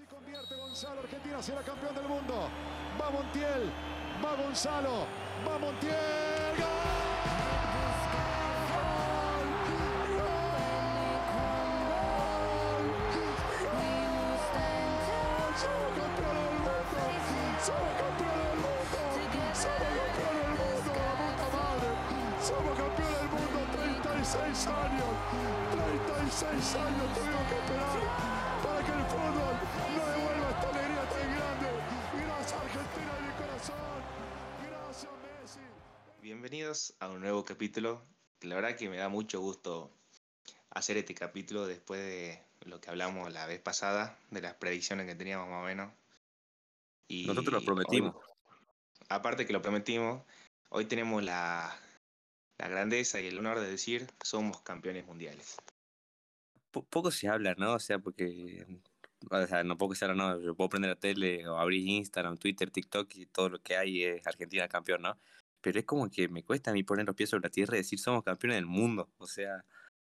Si convierte Gonzalo, Argentina será campeón del mundo. Va Montiel, va Gonzalo, va Montiel. ¡Gol! ¡Somos campeones del mundo! ¡Somos campeones del mundo! ¡Somos campeones del mundo! ¡La puta madre! ¡Somos campeones del mundo! 36 años. 36 años tuvimos que esperar que el fútbol nos devuelva esta alegría tan grande. Gracias Argentina de mi corazón. Gracias Messi. Bienvenidos a un nuevo capítulo. La verdad que me da mucho gusto hacer este capítulo después de lo que hablamos la vez pasada, de las predicciones que teníamos más o menos. Y Nosotros lo prometimos. hoy- aparte que lo prometimos, hoy tenemos la, la grandeza y el honor de decir somos campeones mundiales. Po- poco se habla, ¿no? O sea, porque. O sea, no poco se habla, no. Yo puedo prender la tele o abrir Instagram, Twitter, TikTok y todo lo que hay es Argentina campeón, ¿no? Pero es como que me cuesta a mí poner los pies sobre la tierra y decir somos campeones del mundo. O sea,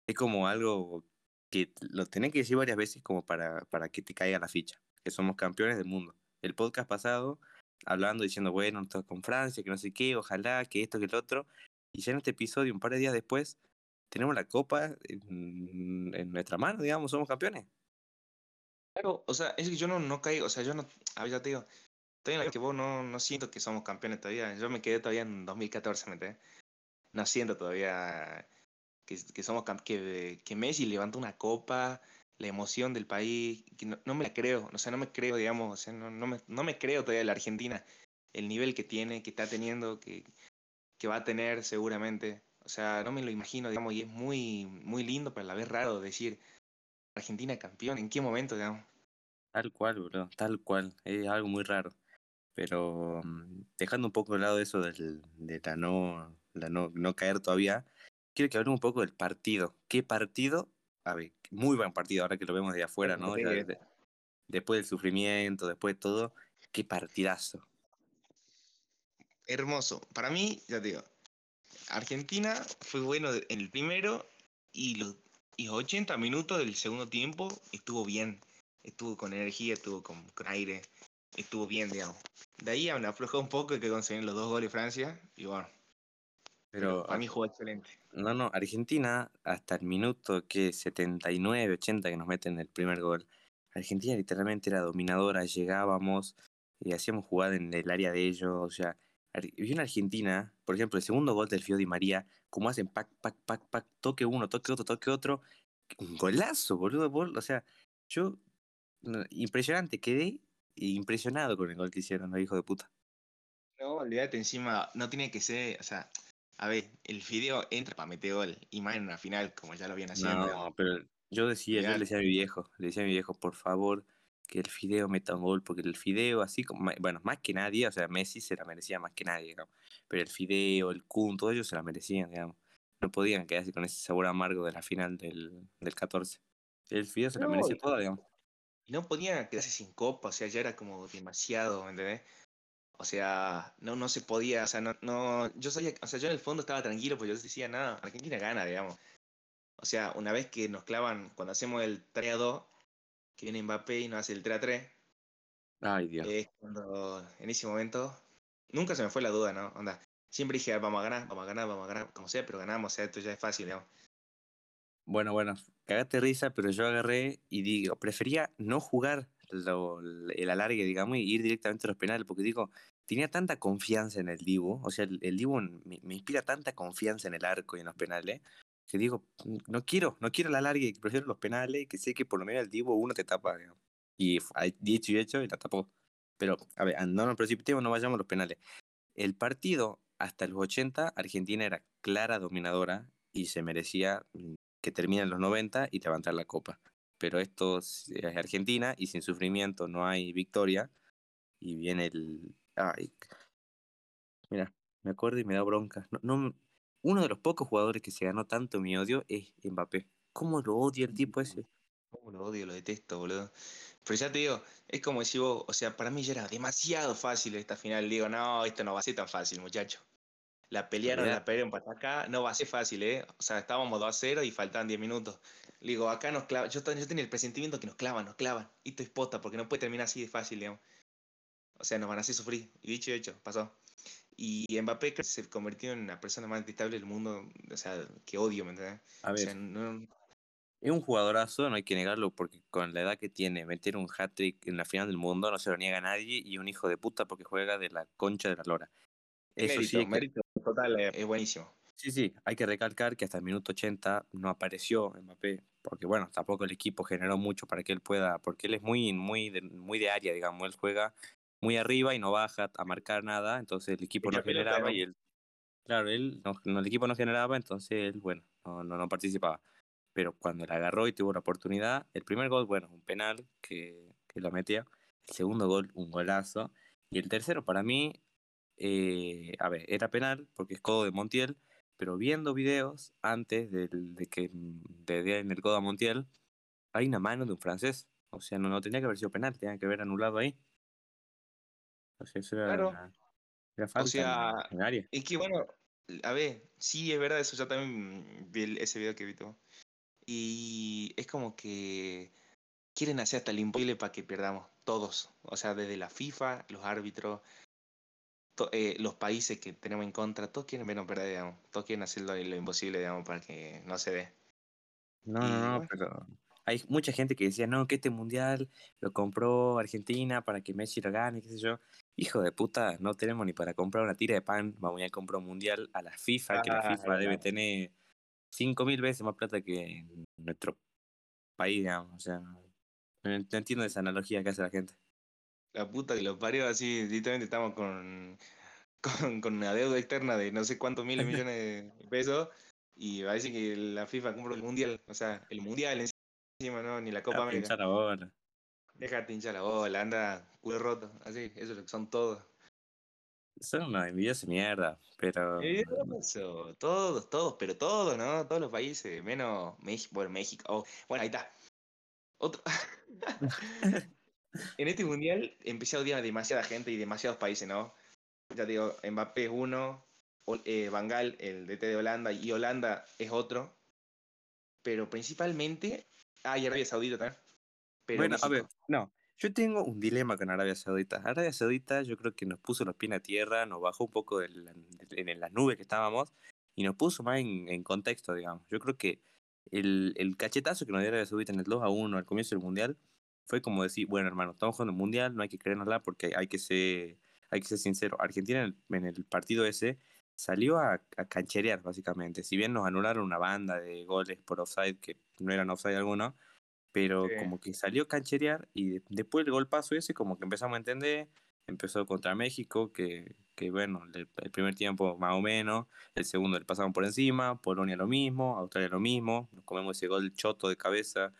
es como algo que lo tenés que decir varias veces como para, para que te caiga la ficha. Que somos campeones del mundo. El podcast pasado, hablando, diciendo, bueno, esto con Francia, que no sé qué, ojalá, que esto, que el otro. Y ya en este episodio, un par de días después, tenemos la copa en, en nuestra mano, digamos, somos campeones. Claro, o sea, es que yo no, no caigo, o sea, yo no, a ver, ya te digo, todavía que vos no, no siento que somos campeones todavía, yo me quedé todavía en 2014, ¿me entiendes? No siento todavía que, que somos que, que Messi levantó una copa, la emoción del país, que no, no me la creo, o sea, no me creo, digamos, o sea, no, no, me, no me creo todavía la Argentina, el nivel que tiene, que está teniendo, que, que va a tener seguramente, o sea, no me lo imagino, digamos, y es muy, muy lindo, pero a la vez raro decir Argentina campeón, ¿en qué momento, digamos? Tal cual, bro, tal cual. Es algo muy raro. Pero mm, dejando un poco de lado eso del, de la no, la no, no caer todavía, quiero que hablemos un poco del partido. ¿Qué partido? A ver, muy buen partido ahora que lo vemos de afuera, ¿no? De- después del sufrimiento, después de todo, qué partidazo. hermoso. Para mí, ya te digo, Argentina fue bueno en el primero y los, y los 80 minutos del segundo tiempo estuvo bien. Estuvo con energía, estuvo con, con aire, estuvo bien, digamos. De ahí me aflojó un poco que consiguieron los dos goles Francia y bueno, Pero para mí jugó excelente. No, no, Argentina hasta el minuto que 79, 80 que nos meten el primer gol. Argentina literalmente era dominadora, llegábamos y hacíamos jugada en el área de ellos, o sea, vi una Argentina, por ejemplo, el segundo gol del Fio Di María, como hacen pac, pac, pac, pac, toque uno, toque otro, toque otro, un golazo, boludo, bol- o sea, yo, impresionante, quedé impresionado con el gol que hicieron los hijos de puta. No, olvídate encima, no tiene que ser, o sea, a ver, el Fideo entra para meter gol y más en una final, como ya lo vienen haciendo. No, pero yo decía, yo le decía a mi viejo, le decía a mi viejo, por favor, que el Fideo meta un gol, porque el Fideo, así como, bueno, más que nadie, o sea, Messi se la merecía más que nadie, digamos, pero el Fideo, el Kun, todos ellos se la merecían, digamos. No podían quedarse con ese sabor amargo de la final del, del 14. El Fideo se la No, merecía toda, digamos. Y no podían quedarse sin copa, o sea, ya era como demasiado, ¿me entendés? O sea, no, no se podía, o sea, no, no, yo sabía, o sea, yo en el fondo estaba tranquilo, pues yo decía, nada, Argentina gana, digamos. O sea, una vez que nos clavan, cuando hacemos el 3 a 2, que viene Mbappé y nos hace el 3 a 3, Ay, Dios. es cuando, en ese momento, nunca se me fue la duda, ¿no? Onda, siempre dije, vamos a ganar, vamos a ganar, vamos a ganar, como sea, pero ganamos, o sea, esto ya es fácil, digamos. Bueno, bueno, cagate risa, pero yo agarré y digo, prefería no jugar lo- el alargue, digamos, y ir directamente a los penales, porque digo, tenía tanta confianza en el Dibu, o sea, el, el Dibu me, me inspira tanta confianza en el arco y en los penales, que digo, no quiero, no quiero el alargue, prefiero los penales, que sé que por lo menos el Dibu uno te tapa. Y dicho y hecho, y la tapó. Pero, a ver, no nos precipitemos, no vayamos a los penales. El partido, hasta los 80, Argentina era clara dominadora y se merecía mm, que termine en los 90 y levantar la copa. Pero esto es es Argentina y sin sufrimiento no hay victoria. Y viene el. Ay. Mira, me acuerdo y me da bronca. No, no- uno de los pocos jugadores que se ganó tanto mi odio es Mbappé. ¿Cómo lo odia el tipo ese? Cómo lo odio, lo detesto, boludo. Pero ya te digo, es como decir vos, o sea, para mí ya era demasiado fácil esta final. Digo, no, esto no va a ser tan fácil, muchacho. La pelearon, la pelearon para acá. No va a ser fácil, ¿eh? O sea, estábamos 2 a 0 y faltaban 10 minutos. Digo, acá nos clavan. Yo tenía el presentimiento que nos clavan, nos clavan. Y esto es posta, porque no puede terminar así de fácil, digamos. O sea, nos van a hacer sufrir. Y dicho y hecho, pasó. Y Mbappé se convirtió en la persona más detestable del mundo. O sea, que odio, ¿me entiendes? A O ver, sea, no, es un jugadorazo, no hay que negarlo, porque con la edad que tiene, meter un hat-trick en la final del mundo no se lo niega a nadie y un hijo de puta porque juega de la concha de la lora. Eso mérito, sí, que- mérito total, eh, es buenísimo. sí, sí, hay que recalcar que hasta el minuto 80 no apareció Mbappé, porque bueno, tampoco el equipo generó mucho para que él pueda, porque él es muy, muy, de, muy de área, digamos, él juega muy arriba y no baja a marcar nada, entonces el equipo no generaba y él, claro, él, no, no, el equipo no generaba, entonces él, bueno, no, no, no participaba. Pero cuando la agarró y tuvo la oportunidad, el primer gol, bueno, un penal que, que lo metía, el segundo gol, un golazo, y el tercero para mí, eh, a ver, era penal porque es codo de Montiel, pero viendo videos antes del- de, que de en el codo a Montiel, hay una mano de un francés. O sea, no, no tenía que haber sido penal, tenía que haber anulado ahí. O sea, eso era, Claro. falta sea, en, en área. Es que bueno, a ver, sí es verdad, eso yo también vi el- ese video que vi. Y es como que quieren hacer hasta el imposible para que perdamos, todos. O sea, desde la FIFA, los árbitros, to- eh, los países que tenemos en contra, todos quieren vernos perder, digamos. Todos quieren hacer lo, lo imposible, digamos, para que no se dé. No, y no, no, bueno. pero hay mucha gente que decía, no, que este mundial lo compró Argentina para que Messi lo gane, qué sé yo. Hijo de puta, no tenemos ni para comprar una tira de pan, vamos a comprar un mundial a la FIFA, que la FIFA debe tener cinco mil veces más plata que nuestro país, digamos. O sea, no, entiendo esa analogía que hace la gente. La puta que los parió, así, literalmente estamos con, con, con una deuda externa de no sé cuántos miles millones de pesos y va a decir que la FIFA compra el mundial, o sea, el mundial encima, no, ni la Copa América. pinchar la bola. Déjate hinchar la bola, anda culo roto, así, eso es lo que son todos. Son una envidiosa mierda, pero... Eso, todos, todos, pero todos, ¿no? Todos los países, menos México, bueno, México. oh, bueno, ahí está. Otro. en este mundial empecé a odiar a demasiada gente y demasiados países, ¿no? Ya te digo, Mbappé es uno, eh, Van Gaal, el DT de Holanda, y Holanda es otro. Pero principalmente. Ah, y Arabia Saudita también. Pero bueno, a ver, no. Yo tengo un dilema con Arabia Saudita. Arabia Saudita yo creo que nos puso los pies en la tierra, nos bajó un poco en las nubes que estábamos y nos puso más en, en contexto, digamos. Yo creo que el, el cachetazo que nos dio Arabia Saudita en el 2 a 1 al comienzo del Mundial fue como decir, bueno hermano, estamos jugando el Mundial, no hay que creérnosla porque hay que ser, hay que ser sincero. Argentina en el, en el partido ese salió a, a cancherear básicamente. Si bien nos anularon una banda de goles por offside que no eran offside alguno, pero Sí. como que salió a cancherear y de- después el gol paso ese como que empezamos a entender, empezó contra México, que, que bueno, el, el primer tiempo más o menos, el segundo le pasamos por encima, Polonia lo mismo, Australia lo mismo, nos comemos ese gol choto de cabeza,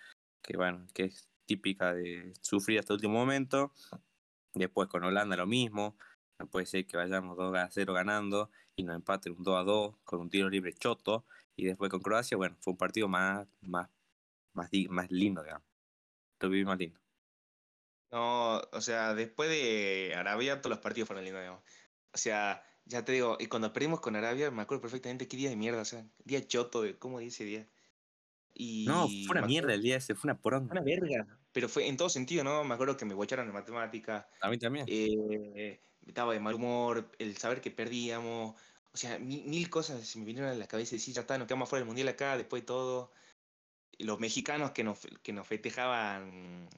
que bueno, que es típica de sufrir hasta el último momento, después con Holanda lo mismo, no puede ser que vayamos 2 a 0 ganando nos empaten un 2 a 2 con un tiro libre choto, y después con Croacia, bueno, fue un partido más, más más, más lindo, digamos. Lo viví más lindo. No, o sea, después de Arabia, todos los partidos fueron lindos, digamos. O sea, ya te digo, y cuando perdimos con Arabia, me acuerdo perfectamente qué día de mierda, o sea, día choto, cómo dice día. Y No, fue una mierda el día ese, fue una poronga. Una verga. Pero fue en todo sentido, ¿no? Me acuerdo que me bocharon en matemática, A mí también. eh, estaba de mal humor, el saber que perdíamos, o sea, mil, mil cosas se me vinieron a la cabeza y sí, ya está, nos quedamos fuera del mundial acá, después de todo. Los mexicanos que nos, que nos festejaban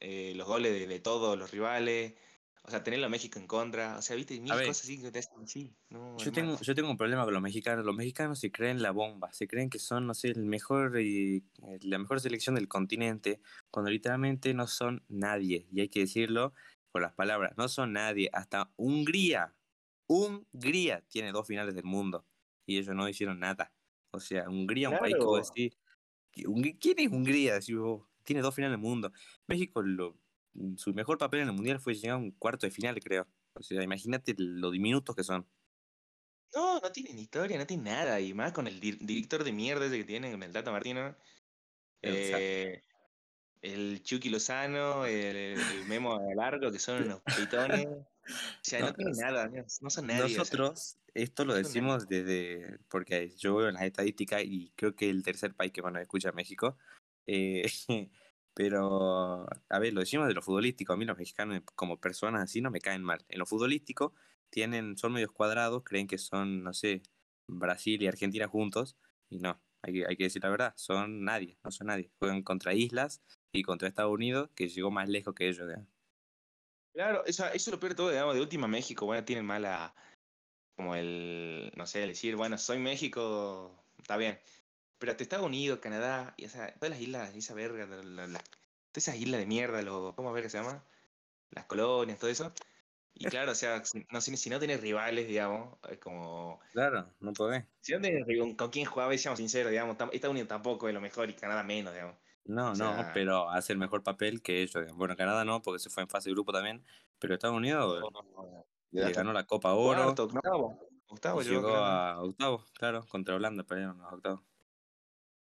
eh, los goles de, de todos los rivales, o sea, tenerlo a México en contra, o sea, viste, mil cosas así que te hacen así. No, Yo hermano. tengo, yo tengo un problema con los mexicanos. Los mexicanos se creen la bomba, se creen que son, no sé, el mejor y, eh, la mejor selección del continente, cuando literalmente no son nadie. Y hay que decirlo con las palabras, no son nadie. Hasta Hungría, Hungría tiene dos finales del mundo y ellos no hicieron nada. O sea, Hungría, un país que vos Claro. decís, ¿qui- Hung- ¿quién es Hungría? Decís vos, tiene dos finales del mundo. México, lo, su mejor papel en el mundial fue llegar a un cuarto de final, creo. O sea, imagínate lo diminutos que son. No, no tienen historia, no tienen nada. Y más con el dir- director de mierda ese que tienen, con el Tata Martino. Eh, el Chucky Lozano, el, el Memo Largo, que son unos pitones. O sea, no, No, tienen nada, no, no son nadie. o sea. Nosotros, esto lo no decimos desde, porque yo veo en las estadísticas y creo que el tercer país que más nos escucha es México. Eh, pero, a ver, lo decimos de lo futbolístico. A mí los mexicanos como personas así no me caen mal. En lo futbolístico tienen, son medios cuadrados, creen que son, no sé, Brasil y Argentina juntos. Y no, hay que, hay que decir la verdad, son nadie, no son nadie. Juegan contra islas y contra Estados Unidos, que llegó más lejos que ellos. digamos. Claro, eso, eso es lo peor de todo, digamos, de última México, bueno, tienen mala, como el, no sé, el decir, bueno, soy México, está bien, pero hasta Estados Unidos, Canadá, y esa, todas las islas, esa verga, la- la- la- todas esas islas de mierda, lo, ¿cómo verga se llama? Las colonias, todo eso. Y claro, o sea, si no, si, si no tenés rivales, digamos, es como, Claro, no podés. si no rival- con quién jugaba, seamos sinceros, digamos, Estados Unidos tampoco es lo mejor y Canadá menos, digamos. No, O no, pero hace el mejor papel que ellos. Bueno, Canadá no, porque se fue en fase de grupo también. Pero Estados Unidos le ganó la Copa Oro Cuarto, octavo, octavo llegó a octavos, claro, contra Holanda perdieron los octavos.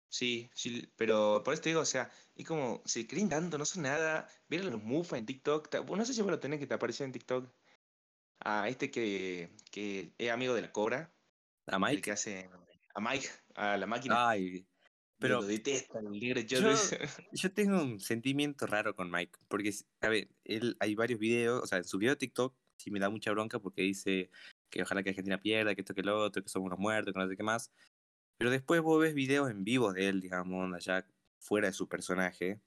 Sí, sí, pero por eso te digo, o sea, es como, se creen tanto, no son nada. Vieron los Mufa en TikTok. No sé si vos lo tenés que te apareció en TikTok. A este que, que es amigo de la Cobra. ¿A El Mike? que hace a Mike, a la máquina. Ay, pero pero lo detesta, el negro yo, Jones. yo tengo un sentimiento raro con Mike. Porque, a ver, él hay varios videos, o sea, en su video de TikTok sí me da mucha bronca porque dice que ojalá que Argentina pierda, que esto que lo otro, que somos unos muertos, que no sé qué más. Pero después vos ves videos en vivo de él, digamos, allá fuera de su personaje,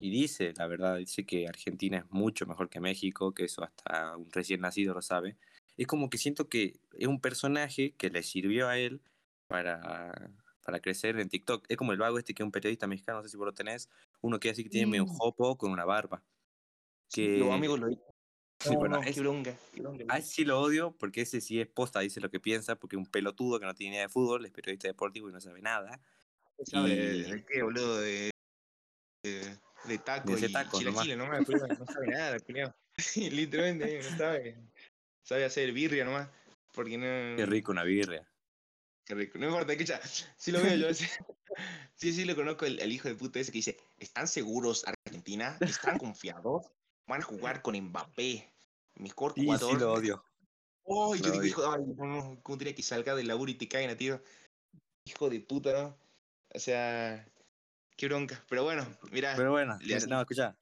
y dice, la verdad, dice que Argentina es mucho mejor que México, que eso hasta un recién nacido lo sabe. Es como que siento que es un personaje que le sirvió a él para, para crecer en TikTok. Es como el vago este que es un periodista mexicano, no sé si vos lo tenés, uno que así que tiene medio un Mm. jopo con una barba. Que... Los amigos lo Sí, No, bueno, no, es- qué bronca. a ese sí lo odio porque ese sí es posta, dice lo que piensa, porque es un pelotudo que no tiene idea de fútbol, es periodista deportivo y no sabe nada. ¿Sabe y- de qué, boludo? De, de, de taco De y taco nomás. nomás, culiao, no sabe nada, culiao. Literalmente, no sabe. Sabe hacer birria nomás. Porque no. Qué rico una birria. Qué rico. No importa, escucha. Sí lo veo yo. Sí, sí, sí lo conozco, el, el hijo de puta ese que dice: ¿Están seguros Argentina? ¿Están confiados? Van a jugar con Mbappé. Mejor Sí, jugador. sí lo odio. Oh, yo digo, hijo, ay, no, ¿cómo tenía que salga del laburo y te caigan a tiro? Hijo de puta, ¿no? O sea, qué bronca. Pero bueno, mira, Pero bueno, le no, escucha,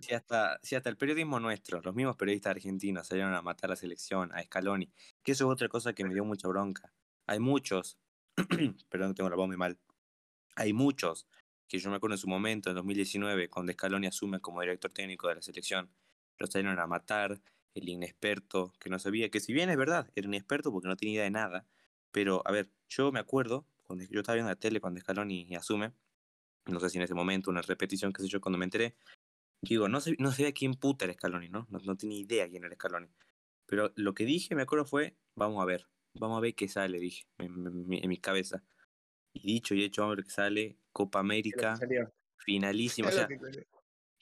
si hasta, si hasta el periodismo nuestro, los mismos periodistas argentinos salieron a matar a la selección, a Scaloni, que eso es otra cosa que me dio mucha bronca. Hay muchos, perdón, tengo la voz muy mal, hay muchos que yo me acuerdo en su momento, en 2019, cuando Scaloni asume como director técnico de la selección, lo salieron a matar, el inexperto, que no sabía, que si bien es verdad, era inexperto porque no tenía idea de nada, pero a ver, yo me acuerdo, cuando yo estaba viendo la tele cuando Scaloni asume, no sé si en ese momento, una repetición, qué sé yo, cuando me enteré, digo, no, sé, no sabía quién puta era Scaloni, ¿no? ¿no? No tenía idea quién era Scaloni. Pero lo que dije, me acuerdo, fue, vamos a ver, vamos a ver qué sale, dije, en, en mi- en mi cabeza. Y dicho y hecho, vamos a ver qué sale, Copa América, finalísima, o sea,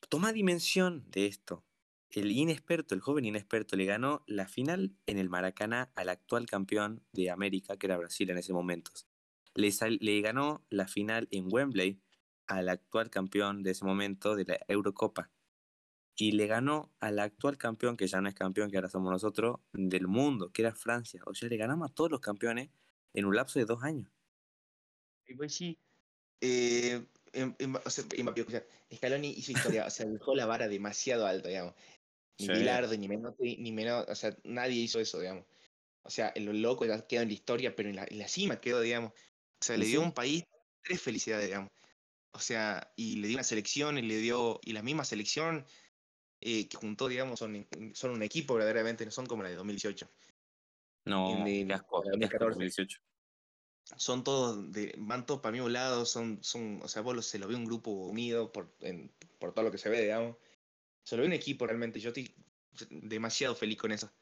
toma dimensión de esto. El inexperto, el joven inexperto, le ganó la final en el Maracaná al actual campeón de América, que era Brasil en ese momento. Le, sal- le ganó la final en Wembley al actual campeón de ese momento de la Eurocopa. Y le ganó al actual campeón, que ya no es campeón, que ahora somos nosotros, del mundo, que era Francia. O sea, le ganamos a todos los campeones en un lapso de dos años. Y pues sí. Eh, em- em- o sea, Scaloni hizo historia, o sea, dejó la vara demasiado alta, digamos. Ni Sí. Bilardo, ni Menotti, ni menos, o sea, nadie hizo eso, digamos. O sea, el loco ya quedó en la historia, pero en la, en la cima quedó, digamos. O sea, le dio a sí. un país tres felicidades, digamos. O sea, y le dio una selección, y le dio, y la misma selección eh, que juntó, digamos, son, son un equipo verdaderamente, no son como la de 2018. No, en qué asco 2014. 2018. son todos de, van todos para mi lado, son, son, o sea, vos lo- se lo ve un grupo unido por, en- por todo lo que se ve, digamos. Se lo ve un equipo realmente, yo estoy demasiado feliz con eso.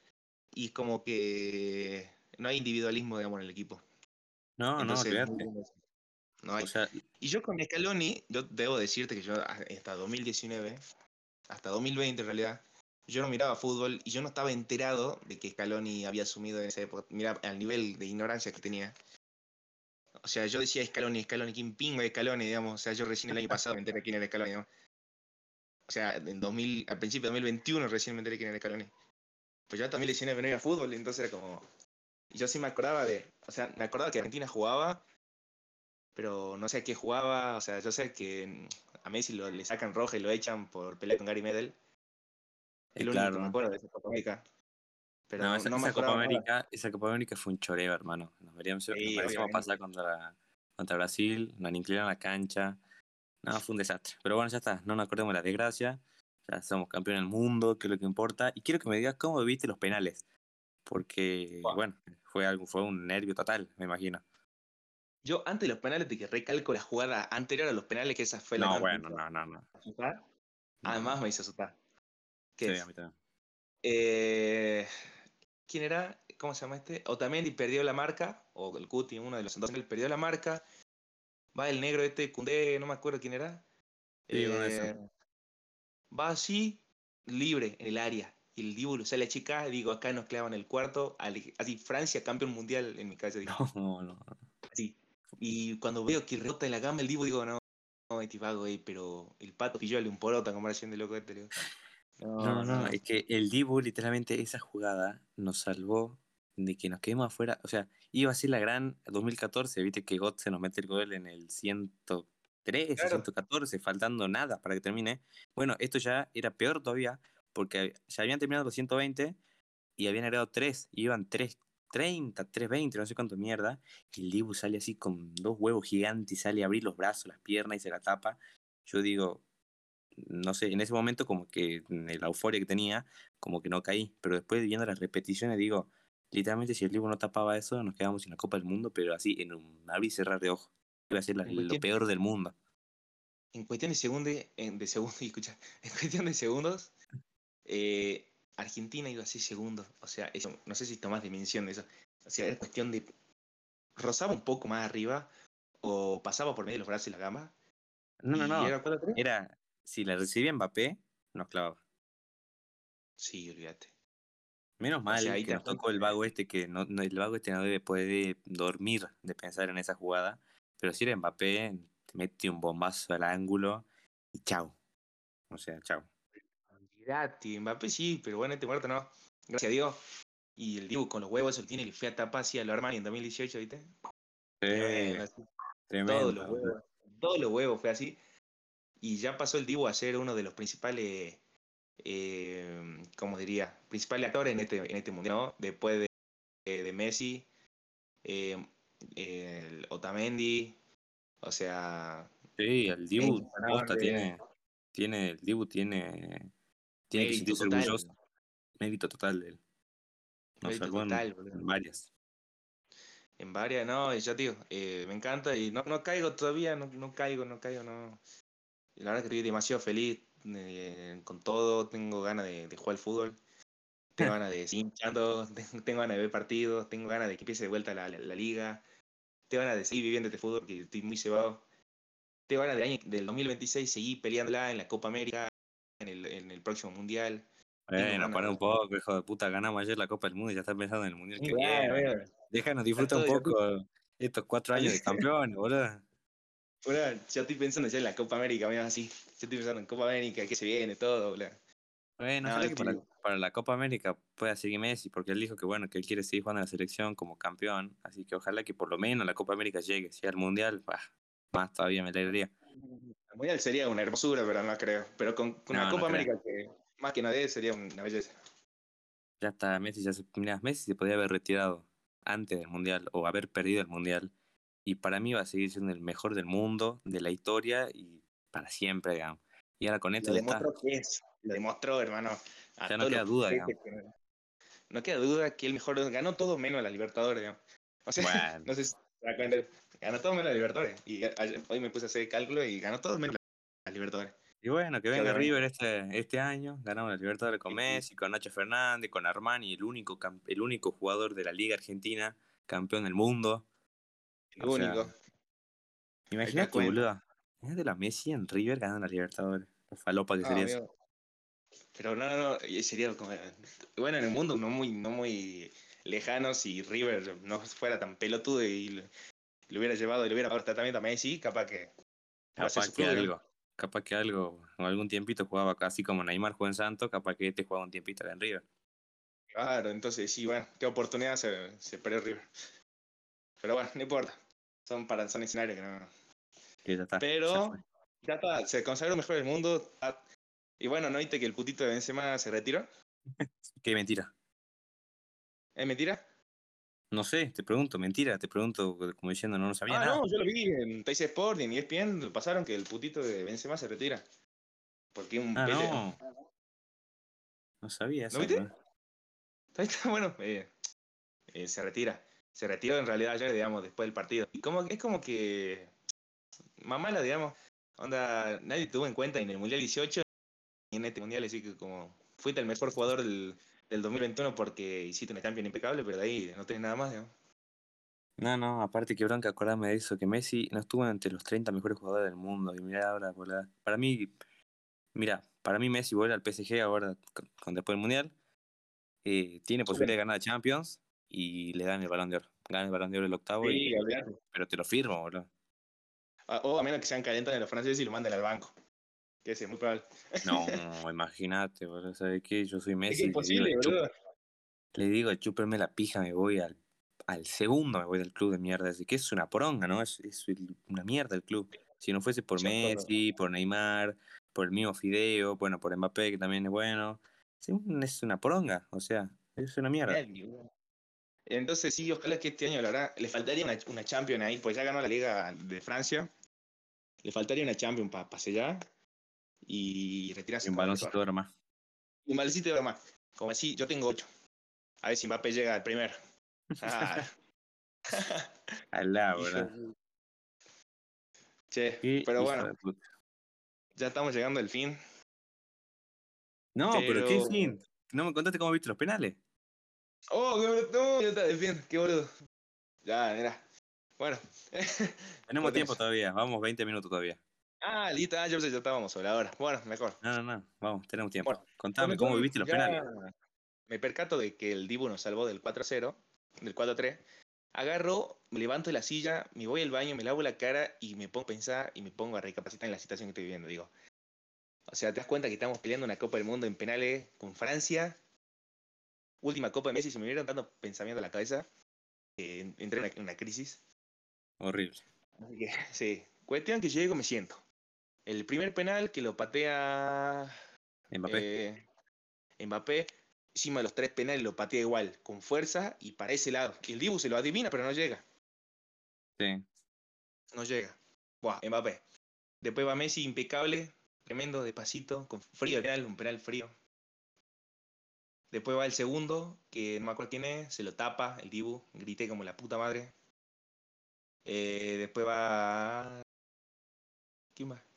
Y es como que no hay individualismo, digamos, en el equipo. No, Entonces, no, no hay. O sea, Y yo con Scaloni, yo debo decirte que yo hasta 2019, hasta 2020 en realidad, yo no miraba fútbol y yo no estaba enterado de que Scaloni había asumido en esa época. Mira, al nivel de ignorancia que tenía. O sea, yo decía Scaloni, Scaloni, ¿quién pingo de Scaloni, digamos? O sea, yo recién el año pasado me enteré quién era Scaloni, digamos. O sea, en 2000, al principio de 2021 recién me enteré quién era Scaloni. Pues yo también le hicieron venir a fútbol, entonces era como. Yo sí me acordaba de. O sea, me acordaba que Argentina jugaba, pero no sé a qué jugaba. O sea, yo sé que a Messi lo, le sacan roja y lo echan por pelear con Gary Medel. Es lo único claro. que me acuerdo de esa Copa América. Pero no, esa, no esa Copa. América, esa Copa América fue un choreo, hermano. Nos veríamos, Sí, nos pasar contra, contra Brasil, nos inclinaron la cancha. No, fue un desastre. Pero bueno, ya está, no nos acordemos de la desgracia. Ya somos campeones del mundo, que es lo que importa. Y quiero que me digas cómo viste los penales. Porque, bueno, fue, algo, fue un nervio total, me imagino. Yo antes de los penales te que recalco la jugada anterior a los penales, que esa fue la No, bueno, no, no, no. Además me hizo asustar. ¿Qué Sí, es? a mí también. Eh, ¿Quién era? ¿Cómo se llama este? Otamendi perdió la marca, o el Cuti, uno de los entonces, perdió la marca. Va el negro este, Cundé, no me acuerdo quién era. Sí, de. Eh, va así, libre en el área. Y el Dibu sale a chica, digo, acá nos clavan el cuarto. Así, Francia, campeón mundial en mi cabeza. dije, No, no. así. Y cuando veo que rebota en la gama el Dibu, digo, no, no, este vago, eh, pero el pato pilló un porota en comparación de loco este. digo. No, no, es que el Dibu, literalmente, esa jugada nos salvó de que nos quedemos afuera. O sea, iba a ser la gran 2014, viste que Götze nos mete el gol en el 103, Claro. 114, faltando nada para que termine. Bueno, esto ya era peor todavía, porque ya habían terminado los 120 y habían agregado 3, y iban 330, 320, no sé cuánto mierda. Y el Dibu sale así con dos huevos gigantes y sale a abrir los brazos, las piernas y se la tapa. Yo digo, no sé, en ese momento como que la euforia que tenía, como que no caí, pero después viendo las repeticiones digo, literalmente si el libro no tapaba eso, nos quedamos sin la Copa del Mundo, pero así en un abrir y cerrar de ojos. Iba a ser la- lo peor del mundo. en cuestión de segundos, en, de segundos, escucha, en cuestión de segundos, eh, Argentina iba así segundos. O sea, eso, no sé si tomás dimensión de eso. O sea, era cuestión de. rozaba un poco más arriba o pasaba por medio de los brazos y la gama. No, no, no. Era 4-3. Era, si la recibía Mbappé, nos clavaba. Sí, olvídate. Menos mal sea, ahí que nos tocó el vago este que no, no- el vago este no debe poder dormir de pensar en esa jugada. Pero si era Mbappé, te mete un bombazo al ángulo y chau. O sea, chau. Mbappé sí, pero bueno, este muerto no. Gracias a Dios. Y el Dibu con los huevos, eso tiene que fue a tapar así a lo Armani en 2018, ¿viste? Así. tremendo. Todos los huevos. Todos los huevos fue así. Y ya pasó el Dibu a ser uno de los principales, eh, ¿cómo diría? Principales actores en este, en este mundial, ¿no? Después de, eh, de Messi, eh, el Otamendi, o sea, Sí, el Dibu, posta, tiene, tiene, el Dibu tiene, tiene que sentirse total. orgulloso. Mérito total de él. Nos salvó en- total, en varias. En varias, no, y ya tío, eh, me encanta y no, no caigo todavía, no, no caigo, no caigo, no. Y la verdad que estoy demasiado feliz eh, con todo, tengo ganas de, de jugar al fútbol, tengo ganas de seguir hinchando, tengo, ganas de ver partidos, tengo ganas de que empiece de vuelta la, la, la liga, tengo ganas de seguir viviendo este fútbol porque estoy muy cebado. Tengo ganas del año del 2026 seguir peleándola en la Copa América, en el, en el próximo Mundial. Bueno, para un poco, hijo de puta, ganamos ayer la Copa del Mundo y ya está pensando en el Mundial que Claro, viene. bueno. Déjanos disfrutar un poco estos cuatro años de campeones, boludo. Bueno, yo estoy pensando ya en la Copa América, mira así. Yo estoy pensando en Copa América, que se viene, todo, boludo. Bueno, No, ojalá yo que para, estoy- para la Copa América pueda seguir Messi, porque él dijo que bueno, que él quiere seguir jugando en la selección como campeón, así que ojalá que por lo menos la Copa América llegue, si al Mundial, bah, más todavía me alegraría. El Mundial sería una hermosura, pero no creo. Pero con, con No, una Copa. América que más que nadie sería una belleza. Ya está, Messi ya se, mirá, Messi se podía haber retirado antes del Mundial o haber perdido el Mundial. Y para mí va a seguir siendo el mejor del mundo, de la historia y para siempre, digamos. Y ahora con esto Lo ya está. demostró que es. Lo demostró, hermano. a Ya no queda duda, digamos. que- No queda duda que el mejor ganó todo menos la Libertadores, digamos. O sea, Bueno. no sé si. Ganó todo menos la Libertadores. Y hoy me puse a hacer el cálculo y ganó todo menos la Libertadores. Y bueno, que venga. River este, este año, ganamos la Libertadores con. Messi, con Nacho Fernández, con Armani, el único, el único jugador de la Liga Argentina, campeón del mundo. El O sea, único. Imagínate, boludo. Imagínate la Messi en River ganando la Libertadores. La falopa que No, sería eso. Pero no, no, sería como... Bueno, en el mundo no muy, no muy lejano, si River no fuera tan pelotudo y lo, hubiera llevado y lo hubiera dado tratamiento a Messi, capaz que... Capaz que algo. Capaz que algo, algún tiempito jugaba así como Neymar jugó en Santos, capaz que este jugaba un tiempito acá en River. Claro, entonces sí, bueno, qué oportunidad se, se perdió River. Pero bueno, no importa. Son para son escenarios que no. Que ya está. ya Pero ya está, se consagró mejor del mundo. está- Y bueno, ¿no viste que el putito de Benzema se retiró? Qué mentira. ¿Es mentira? No sé, te pregunto, mentira, te pregunto como diciendo no, no sabía ah, nada. no, yo lo vi en Tays Sport y en ESPN lo pasaron que el putito de Benzema se retira. Porque un Ah, pele- no. No sabía eso. viste? ¿no? Ahí está, bueno, eh, eh, se retira. Se retiró en realidad ayer, digamos, después del partido. Y como, es como que. Mamala, digamos. Onda, nadie tuvo en cuenta en el Mundial 18 y en este Mundial, así que como. Fuiste el mejor jugador del, del 2021 porque hiciste una Champions impecable, pero de ahí no tenés nada más, digamos. No, no, aparte que bronca, acordarme de eso, que Messi no estuvo entre los 30 mejores jugadores del mundo. Y mira ahora, boludo. Para mí, mira, para mí Messi vuelve al PSG ahora con, con después del Mundial. eh, tiene posibilidad de ganar la Champions y le dan el balón de oro. Gana el balón de oro el octavo, y- Sí, olvidate. pero te lo firmo, boludo. Ah, O a menos que sean calientes de los franceses y lo manden al banco. Que es muy probable. No, imagínate, boludo. ¿Sabes qué? Yo soy Es Messi. le imposible, digo, "Chup- boludo. Le digo, chúpenme la pija, me voy al, al segundo, me voy del club de mierda. Así que es una poronga, ¿no? Es, es una mierda el club. Si no fuese por Yo. Messi, por Neymar, por el mismo Fideo, bueno, por Mbappé, que también es bueno. Es una poronga, o sea, es una mierda. Entonces sí, ojalá que este año, la verdad, le faltaría una, una Champions ahí, pues ya ganó la Liga de Francia. Le faltaría una Champions para sellar y retirarse. Y un como baloncito de mejor. oro más. Un baloncito de oro más. Como así, yo tengo ocho. A ver si Mbappé llega al primero. Ah. Alá, de- Che, pero bueno, ya estamos llegando al fin. No, pero, qué fin. ¿No me contaste cómo viste los penales? Oh, qué boludo. No, ya está, bien, qué boludo. Ya, mira. Bueno. Tenemos tiempo todavía, vamos 20 minutos todavía. Ah, listo, ah, yo pensé ya estábamos sobre la hora. Bueno, mejor. No, no, no, vamos, tenemos tiempo. Bueno, Contame cómo viviste los penales. Me percato de que el Dibu nos salvó del 4-0, del 4-3. Agarro, me levanto de la silla, me voy al baño, me lavo la cara y me pongo a pensar y me pongo a recapacitar en la situación que estoy viviendo. Digo, o sea, te das cuenta que estamos peleando una Copa del Mundo en penales con Francia. Última Copa de Messi, se me vinieron tantos pensamientos a la cabeza en- entré en una, en una crisis. Horrible. Así que, sí, cuestión que llego, me siento. El primer penal que lo patea Mbappé. eh, Mbappé, encima de los tres penales lo patea igual, con fuerza y para ese lado. El Dibu se lo adivina, pero no llega. Sí. No llega. Buah, Mbappé. Después va Messi, impecable, tremendo, despacito, con frío el penal, un penal frío. Después va el segundo, que no me acuerdo quién es, se lo tapa el Dibu, grité como la puta madre. Eh, después va. ¿Quién más?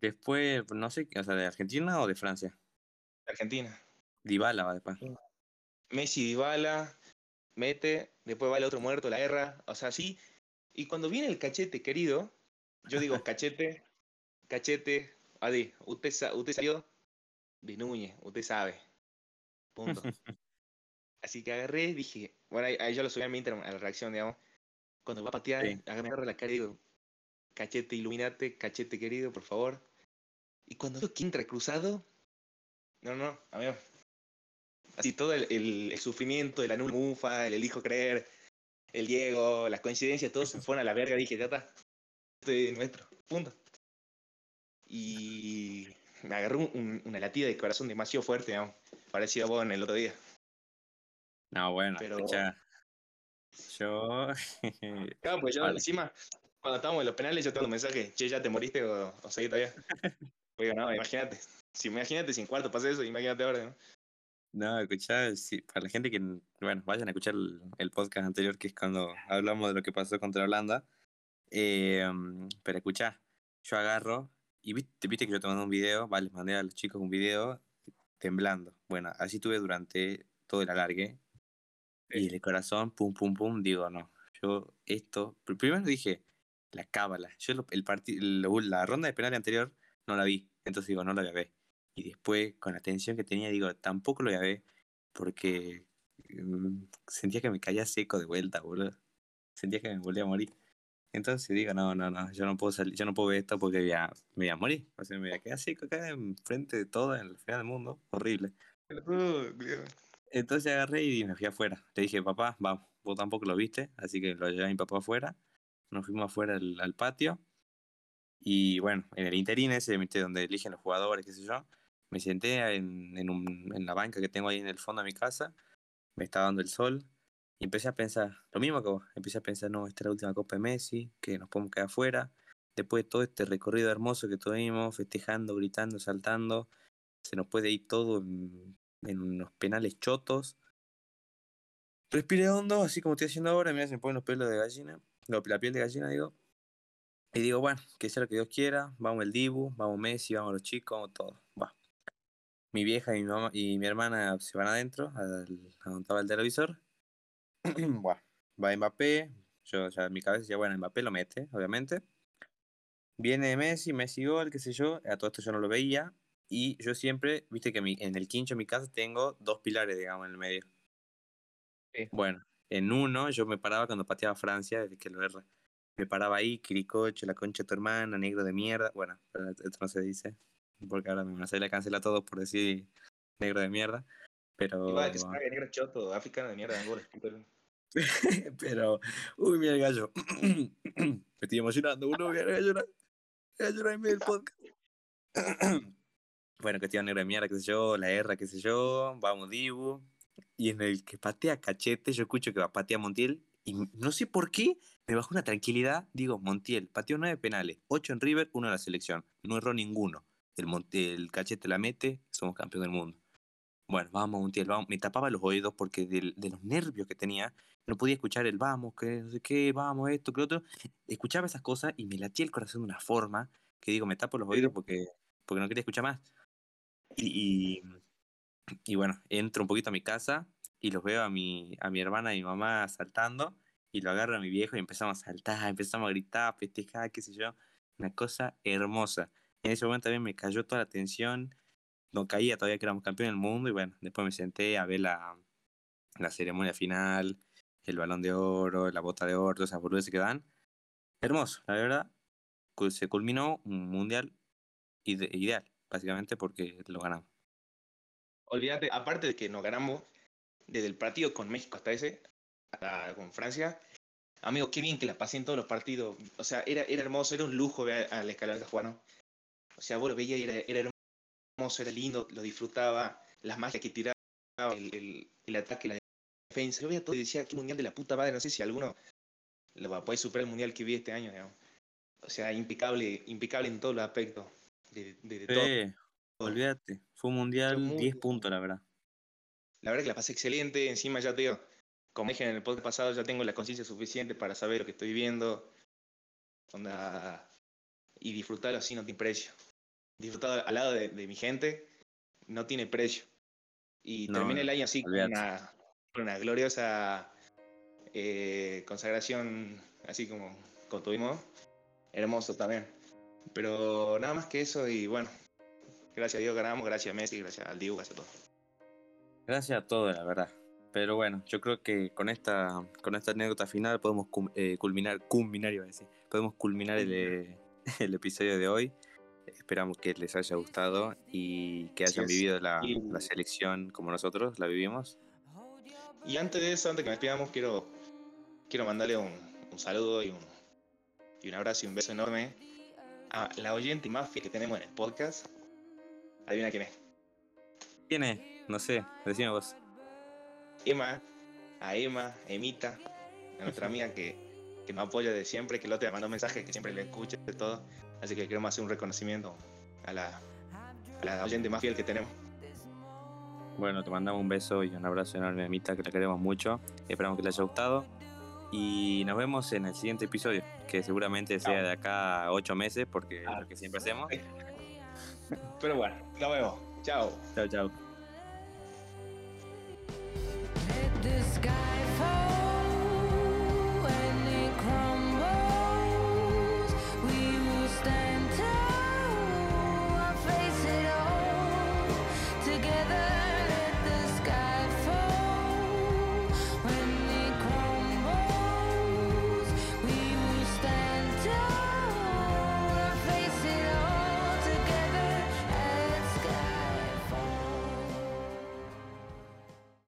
Después, no sé, o sea, ¿de Argentina o de Francia? Argentina. Dybala va después. Messi Dybala, mete, después va el otro muerto, la erra, o sea, sí. Y cuando viene el cachete, querido, yo digo, cachete, cachete, Adi, usted, sa- usted salió de Núñez, usted sabe. Punto. Así que agarré, dije, bueno, ahí, ahí yo lo subí a mi Instagram, a la reacción, digamos. Cuando va a patear, Sí. agarré la cara y digo, cachete, iluminate, cachete querido, por favor. Y cuando veo que entra cruzado, no, no, amigo. Así todo el, el- el sufrimiento, el anul mufa, el elijo creer, el Diego, las coincidencias, todos se fueron a la verga. Dije, ya está, este es nuestro, punto. Y me agarró un- un- una latida de corazón demasiado fuerte, digamos, parecido a vos en el otro día. No, bueno, Pero-. Yo. Claro, pues yo Vale. encima, cuando estábamos en los penales, yo tengo un mensaje, che, ya te moriste o, o seguís todavía. Oiga, no, imagínate. Si imagínate si en cuarto pasa eso, imagínate ahora, ¿no? No, escuchá, sí, para la gente que, bueno, vayan a escuchar el, el podcast anterior, que es cuando hablamos de lo que pasó contra Holanda. Eh, pero escuchá, yo agarro, y viste, viste que yo te mandé un video, vale, les mandé a los chicos un video temblando. Bueno, así tuve durante todo el alargue. Y el corazón, pum, pum, pum, digo, no, yo esto, pr- primero dije, la cábala, yo lo- el lo- la ronda de penal anterior no la vi, entonces digo, no la voy a ver. Y después, con la tensión que tenía, digo, tampoco lo voy a ver, porque mm, sentía que me caía seco de vuelta, boludo. Sentía que me volvía a morir. Entonces digo, no, no, no, yo no puedo salir, yo no puedo ver esto porque ya me voy a morir. O sea, me voy a quedar así acá enfrente de todo en el final del mundo. Horrible. Entonces agarré y me fui afuera. Le dije, papá, vamos, vos tampoco lo viste, así que lo llevé a mi papá afuera. Nos fuimos afuera al, al patio. Y bueno, en el interín ese, donde eligen los jugadores, qué sé yo, me senté en, en, en la banca que tengo ahí en el fondo de mi casa. Me estaba dando el sol. Y empecé a pensar, lo mismo que vos, empecé a pensar, no, esta es la última Copa de Messi, que nos podemos quedar afuera. Después de todo este recorrido hermoso que tuvimos, festejando, gritando, saltando, se nos puede ir todo en, en unos penales chotos. Respiré hondo, así como estoy haciendo ahora, mira, se me ponen los pelos de gallina, la piel de gallina, digo. Y digo, bueno, que sea lo que Dios quiera, vamos el Dibu, vamos Messi, vamos los chicos, vamos todo. Va. Mi vieja y mi, mamá, y mi hermana se van adentro, al, a donde estaba el televisor. Buah. Va Mbappé, yo ya en mi cabeza decía, bueno, Mbappé lo mete, obviamente. Viene Messi, Messi gol, qué sé yo, a todo esto yo no lo veía. Y yo siempre, viste que mi, en el quincho de mi casa tengo dos pilares, digamos, en el medio. Sí. Bueno, en uno yo me paraba cuando pateaba Francia, desde que lo erra. Me paraba ahí, Quiricoche, la concha de tu hermana, negro de mierda. Bueno, pero esto no se dice, porque ahora me hacer la cancela a todos por decir negro de mierda. Pero. Que se negro choto, africano de mierda, Angola. pero, uy, mira el gallo. me estoy emocionando, uno, mira el gallo. El gallo en medio del podcast. bueno, cuestión negro de mierda, qué sé yo, la R, qué sé yo, vamos Dibu. Y en el que patea cachete, yo escucho que va a patear Montiel. Y no sé por qué, me bajó una tranquilidad. Digo, Montiel, pateó nueve penales, ocho en River, uno en la selección. No erró ninguno. El, Montiel, el cachete la mete, somos campeón del mundo. Bueno, vamos, Montiel, vamos. Me tapaba los oídos porque de, de, los nervios que tenía, no podía escuchar el vamos, que no sé qué, vamos, esto, que lo otro. Escuchaba esas cosas y me latía el corazón de una forma que digo, me tapo los oídos porque, porque no quería escuchar más. Y, y, y, bueno, entro un poquito a mi casa y los veo a mi, a mi hermana y mi mamá saltando y lo agarro a mi viejo y empezamos a saltar, empezamos a gritar, a festejar, qué sé yo. Una cosa hermosa. En ese momento también me cayó toda la tensión no caía todavía que éramos campeones del mundo y bueno, después me senté a ver la, la ceremonia final, el balón de oro, la bota de oro, esas boludeces que dan. Hermoso, la verdad. Se culminó un mundial ide ideal, básicamente porque lo ganamos. Olvídate, aparte de que nos ganamos desde el partido con México hasta ese, hasta con Francia, amigo, qué bien que la pasé en todos los partidos. O sea, era, era hermoso, era un lujo ver al escalón jugar, O sea, vos lo veías era, era hermoso, era lindo, lo disfrutaba, las magias que tiraba, el, el, el ataque, la defensa. Yo veía todo y decía, qué mundial de la puta madre, no sé si alguno lo va a poder superar el mundial que vi este año, digamos. O sea, impecable, impecable en todos los aspectos. De, todo. Olvídate, fue un mundial muy, 10 puntos, la verdad. La verdad que la pasé excelente, encima ya te digo, como dije en el podcast pasado, ya tengo la conciencia suficiente para saber lo que estoy viendo. Onda, y disfrutarlo así no tiene precio disfrutado al lado de, de, mi gente, no tiene precio. Y no, termina el año así con una, con una, gloriosa eh, consagración, así como, como tuvimos. Hermoso también. Pero nada más que eso y bueno, gracias a Dios ganamos, gracias a Messi, gracias al Diego, gracias a todos. Gracias a todos, la verdad. Pero bueno, yo creo que con esta, con esta anécdota final podemos eh, culminar, culminar iba a decir, podemos culminar el, el episodio de hoy. Esperamos que les haya gustado y que hayan sí, vivido la, y... la, selección como nosotros la vivimos. Y antes de eso, antes que nos despidamos, quiero, quiero mandarle un, un saludo y un, y un, abrazo y un beso enorme a la oyente más fiel que tenemos en el podcast. Adivina quién es. ¿Quién es? No sé, decime vos. Emma, a Emma, Emita, a nuestra amiga que, que me apoya de siempre, que lo te mandó mensajes, que siempre le escucha de todo. Así que queremos hacer un reconocimiento a la, a la oyente más fiel que tenemos. Bueno, te mandamos un beso y un abrazo enorme, Mita, que la queremos mucho. Esperamos que les haya gustado. Y nos vemos en el siguiente episodio, que seguramente sea de acá a ocho meses, porque es lo que siempre hacemos. Pero bueno, nos vemos. Chao. Chao, chao.